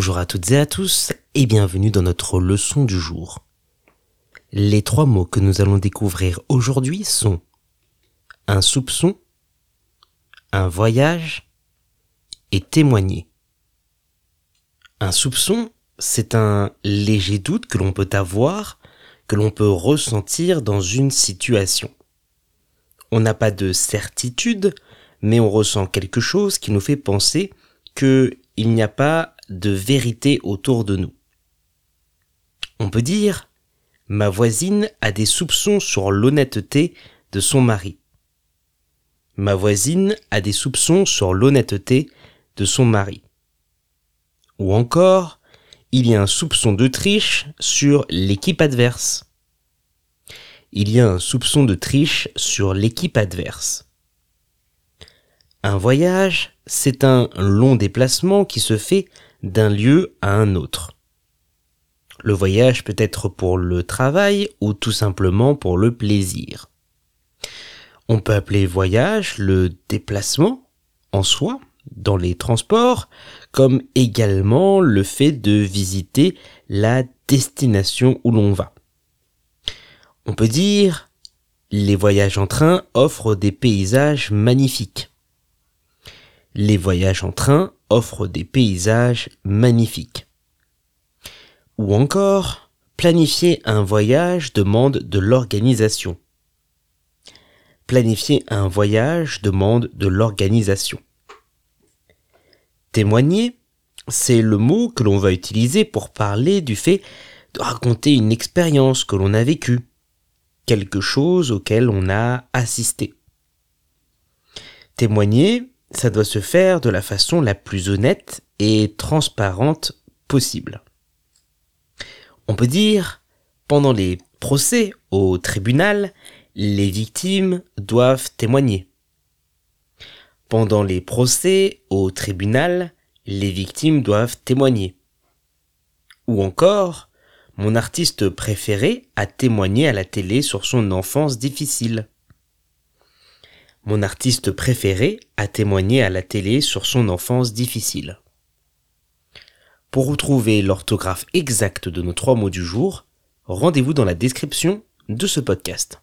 Bonjour à toutes et à tous et bienvenue dans notre leçon du jour. Les trois mots que nous allons découvrir aujourd'hui sont un soupçon, un voyage et témoigner. Un soupçon, c'est un léger doute que l'on peut avoir, que l'on peut ressentir dans une situation. On n'a pas de certitude, mais on ressent quelque chose qui nous fait penser qu'il n'y a pas de vérité autour de nous. On peut dire Ma voisine a des soupçons sur l'honnêteté de son mari. Ma voisine a des soupçons sur l'honnêteté de son mari. Ou encore, il y a un soupçon de triche sur l'équipe adverse. Il y a un soupçon de triche sur l'équipe adverse. Un voyage, c'est un long déplacement qui se fait d'un lieu à un autre. Le voyage peut être pour le travail ou tout simplement pour le plaisir. On peut appeler voyage le déplacement en soi dans les transports, comme également le fait de visiter la destination où l'on va. On peut dire les voyages en train offrent des paysages magnifiques. Les voyages en train offrent des paysages magnifiques. Ou encore, planifier un voyage demande de l'organisation. Planifier un voyage demande de l'organisation. Témoigner, c'est le mot que l'on va utiliser pour parler du fait de raconter une expérience que l'on a vécue, quelque chose auquel on a assisté. Témoigner, ça doit se faire de la façon la plus honnête et transparente possible. On peut dire, pendant les procès au tribunal, les victimes doivent témoigner. Pendant les procès au tribunal, les victimes doivent témoigner. Ou encore, mon artiste préféré a témoigné à la télé sur son enfance difficile. Mon artiste préféré a témoigné à la télé sur son enfance difficile. Pour retrouver l'orthographe exacte de nos trois mots du jour, rendez-vous dans la description de ce podcast.